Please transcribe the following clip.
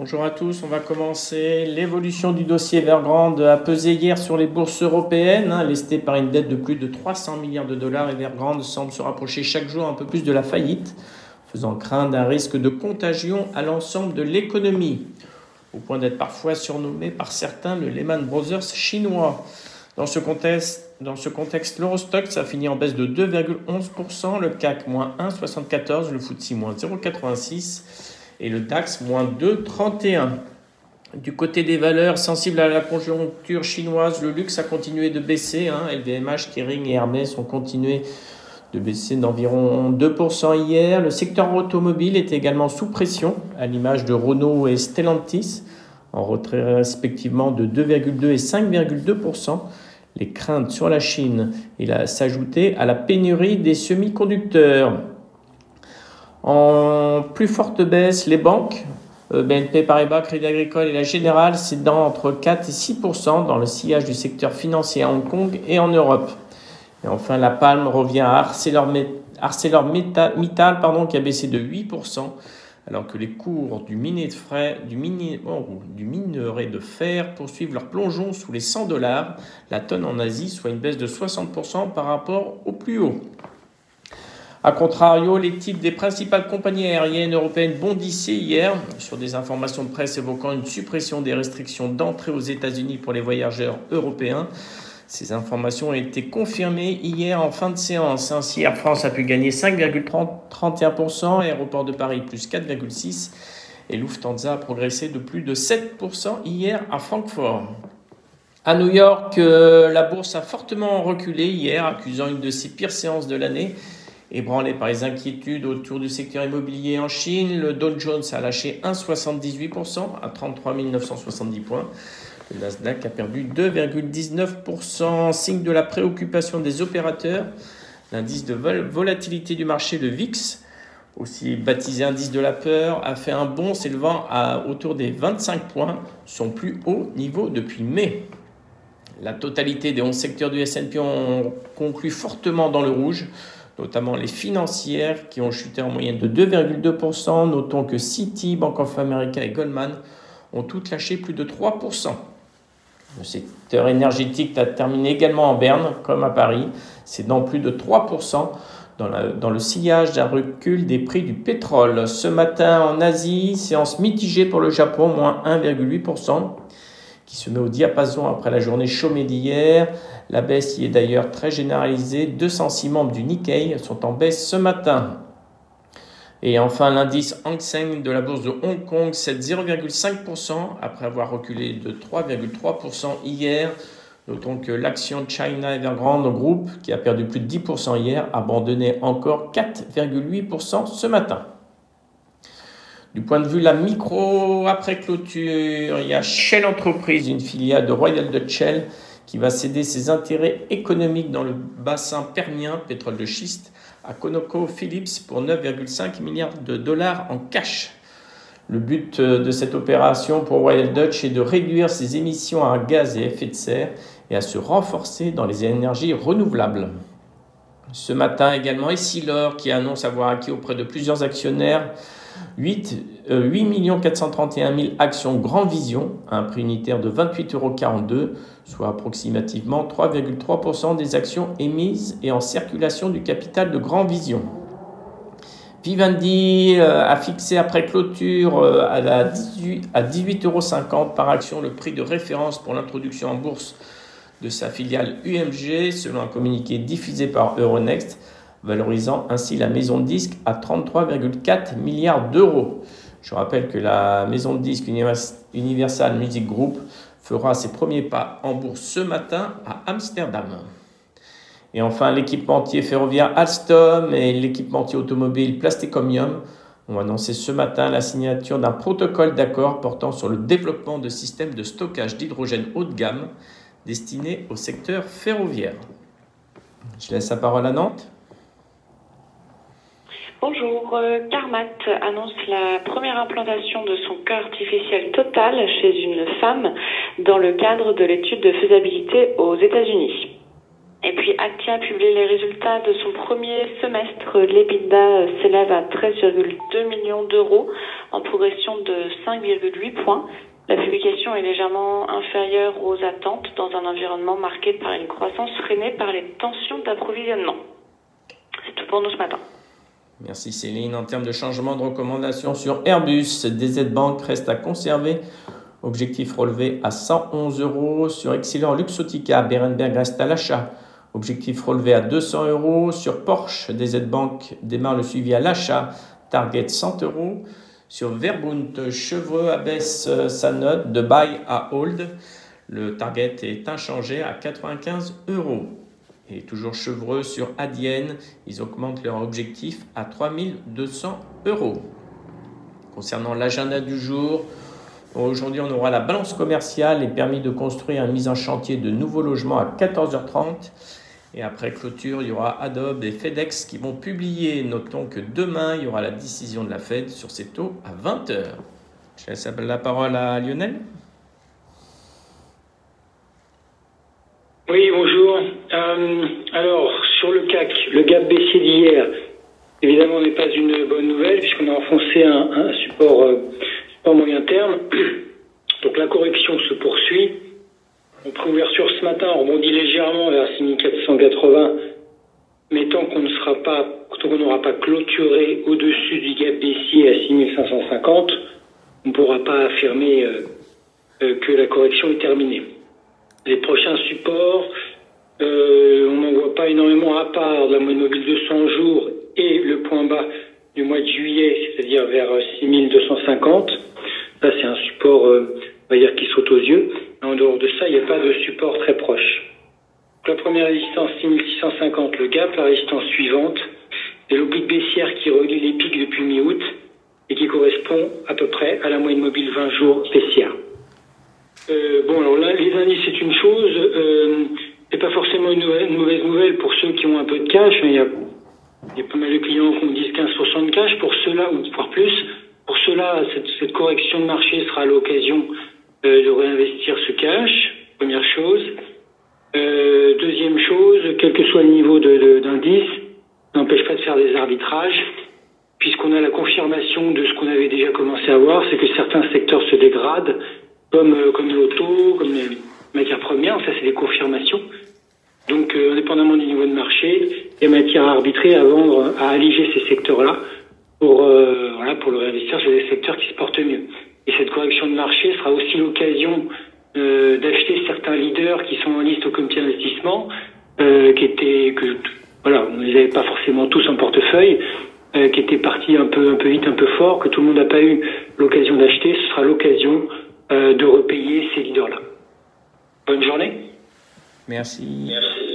Bonjour à tous, on va commencer. L'évolution du dossier Evergrande a pesé hier sur les bourses européennes, hein, par une dette de plus de 300 milliards de dollars. Evergrande semble se rapprocher chaque jour un peu plus de la faillite, faisant craindre un risque de contagion à l'ensemble de l'économie, au point d'être parfois surnommé par certains le Lehman Brothers chinois. Dans ce contexte, dans ça finit en baisse de 2,11%, le CAC moins 1,74%, le FTSE moins 0,86% et le DAX moins 2,31. Du côté des valeurs sensibles à la conjoncture chinoise, le luxe a continué de baisser. Hein. LVMH, Kering et Hermès ont continué de baisser d'environ 2% hier. Le secteur automobile est également sous pression, à l'image de Renault et Stellantis, en retrait respectivement de 2,2 et 5,2%. Les craintes sur la Chine s'ajoutaient à la pénurie des semi-conducteurs. En plus forte baisse, les banques, euh, BNP Paribas, Crédit Agricole et la Générale cédant entre 4 et 6% dans le sillage du secteur financier à Hong Kong et en Europe. Et enfin, la palme revient à ArcelorMittal, qui a baissé de 8% alors que les cours du, de frais, du, oh, du minerai de fer poursuivent leur plongeon sous les 100 dollars la tonne en Asie, soit une baisse de 60% par rapport au plus haut. A contrario, les titres des principales compagnies aériennes européennes bondissaient hier sur des informations de presse évoquant une suppression des restrictions d'entrée aux États-Unis pour les voyageurs européens. Ces informations ont été confirmées hier en fin de séance. Ainsi, Air France a pu gagner 5,31%, Aéroport de Paris plus 4,6% et Lufthansa a progressé de plus de 7% hier à Francfort. À New York, euh, la bourse a fortement reculé hier, accusant une de ses pires séances de l'année Ébranlé par les inquiétudes autour du secteur immobilier en Chine, le Dow Jones a lâché 1,78% à 33 970 points. Le Nasdaq a perdu 2,19%, signe de la préoccupation des opérateurs. L'indice de volatilité du marché, le VIX, aussi baptisé indice de la peur, a fait un bond s'élevant à autour des 25 points, son plus haut niveau depuis mai. La totalité des 11 secteurs du S&P ont conclu fortement dans le rouge, notamment les financières qui ont chuté en moyenne de 2,2%. Notons que Citi, Bank of America et Goldman ont toutes lâché plus de 3%. Le secteur énergétique a terminé également en berne, comme à Paris, c'est dans plus de 3%. Dans, dans, le sillage d'un recul des prix du pétrole. Ce matin en Asie, séance mitigée pour le Japon, moins 1,8% qui se met au diapason après la journée chômée d'hier. La baisse y est d'ailleurs très généralisée. 206 membres du Nikkei sont en baisse ce matin. Et enfin, l'indice Hang Seng de la bourse de Hong Kong cède 0,5% après avoir reculé de 3,3% hier. Notons que l'action China Evergrande Group, qui a perdu plus de 10% hier, abandonnait encore 4,8% ce matin. Du point de vue de la micro après clôture, il y a Shell Entreprise, une filiale de Royal Dutch Shell, qui va céder ses intérêts économiques dans le bassin permien, pétrole de schiste, à ConocoPhillips pour 9,5 milliards de dollars en cash. Le but euh, de cette opération pour Royal Dutch est de réduire ses émissions à gaz et effet de serre et à se renforcer dans les énergies renouvelables. Ce matin également, Essilor qui annonce avoir acquis auprès de plusieurs actionnaires 8, 8 431 000 actions Grand Vision à un prix unitaire de 28,42 euros, soit approximativement 3,3% des actions émises et en circulation du capital de Grand Vision. Vivendi euh, a fixé après clôture euh, à 18,50 euros par action le prix de référence pour l'introduction en bourse de sa filiale UMG, selon un communiqué diffusé par Euronext valorisant ainsi la maison de disques à 33,4 milliards d'euros. Je rappelle que la maison de disques Universal Music Group fera ses premiers pas en bourse ce matin à Amsterdam. Et enfin, l'équipementier ferroviaire Alstom et l'équipementier automobile Plasticomium ont annoncé ce matin la signature d'un protocole d'accord portant sur le développement de systèmes de stockage d'hydrogène haut de gamme destinés au secteur ferroviaire. Je laisse la parole à Nantes. Bonjour, euh, Carmat annonce la première implantation de son cœur artificiel total chez une femme dans le cadre de l'étude de faisabilité aux États-Unis. Et puis Actia publie les résultats de son premier semestre. L'EBITDA s'élève à 13,2 millions d'euros en progression de 5,8 points. La publication est légèrement inférieure aux attentes dans un environnement marqué par une croissance freinée par les tensions d'approvisionnement. C'est tout pour nous ce matin. Merci Céline. En termes de changement de recommandation sur Airbus, DZ Bank reste à conserver. Objectif relevé à 111 euros. Sur Excellent Luxotica, Berenberg reste à l'achat. Objectif relevé à 200 euros. Sur Porsche, DZ Bank démarre le suivi à l'achat. Target 100 euros. Sur Verbund, Chevreux abaisse sa note de buy à hold. Le target est inchangé à 95 euros. Et toujours chevreux sur Adienne, ils augmentent leur objectif à 3200 euros. Concernant l'agenda du jour, aujourd'hui on aura la balance commerciale et permis de construire un mise en chantier de nouveaux logements à 14h30. Et après clôture, il y aura Adobe et FedEx qui vont publier. Notons que demain, il y aura la décision de la Fed sur ces taux à 20h. Je laisse la parole à Lionel. Oui, bonjour. Euh, alors, sur le CAC, le gap baissier d'hier, évidemment, n'est pas une bonne nouvelle puisqu'on a enfoncé un, support, euh, moyen terme. Donc la correction se poursuit. Donc l'ouverture ce matin on rebondit légèrement vers 6480, mais tant qu'on ne sera pas, qu'on n'aura pas clôturé au-dessus du gap baissier à 6550, on ne pourra pas affirmer euh, que la correction est terminée. Les prochains supports, euh, on part la moyenne mobile de 100 jours et le point bas du mois de juillet, c'est-à-dire vers 6250. Ça, c'est un support, euh, on va dire, qui saute aux yeux. En dehors de ça, il n'y a pas de support très proche. la première résistance, 6650, le gap. La résistance suivante, c'est l'oblique baissière qui relie les pics depuis mi-août et qui correspond à peu près à la moyenne mobile 20 jours baissière. Euh, bon, alors là, les indices, c'est une chose. Euh, c'est pas forcément une, mauvaise nouvelle pour ceux qui ont un peu de cash. Il y a, il y a pas mal de clients qui me disent 15% de cash. Pour ceux-là, ou voire plus, pour ceux-là, cette, correction de marché sera l'occasion euh, de réinvestir ce cash. Première chose. Euh, deuxième chose, quel que soit le niveau d'indice, n'empêche pas de faire des arbitrages, puisqu'on a la confirmation de ce qu'on avait déjà commencé à voir, c'est que certains secteurs se dégradent comme, euh, comme l'auto, comme les matières premières. Ça, c'est des confirmations. Donc, euh, indépendamment du niveau de marché, il y a matière à vendre, à alléger ces secteurs-là pour, euh, voilà, pour le réinvestir sur des secteurs qui se portent mieux. Et cette correction de marché sera aussi l'occasion euh, d'acheter certains leaders qui sont en liste au comité d'investissement, euh, qui étaient, que, voilà, on les avait pas forcément tous en portefeuille, euh, qui étaient partis un peu, un peu vite, un peu fort, que tout le monde n'a pas eu l'occasion d'acheter. Ce sera l'occasion euh, de repayer ces leaders-là. Bonne journée. Merci. Merci.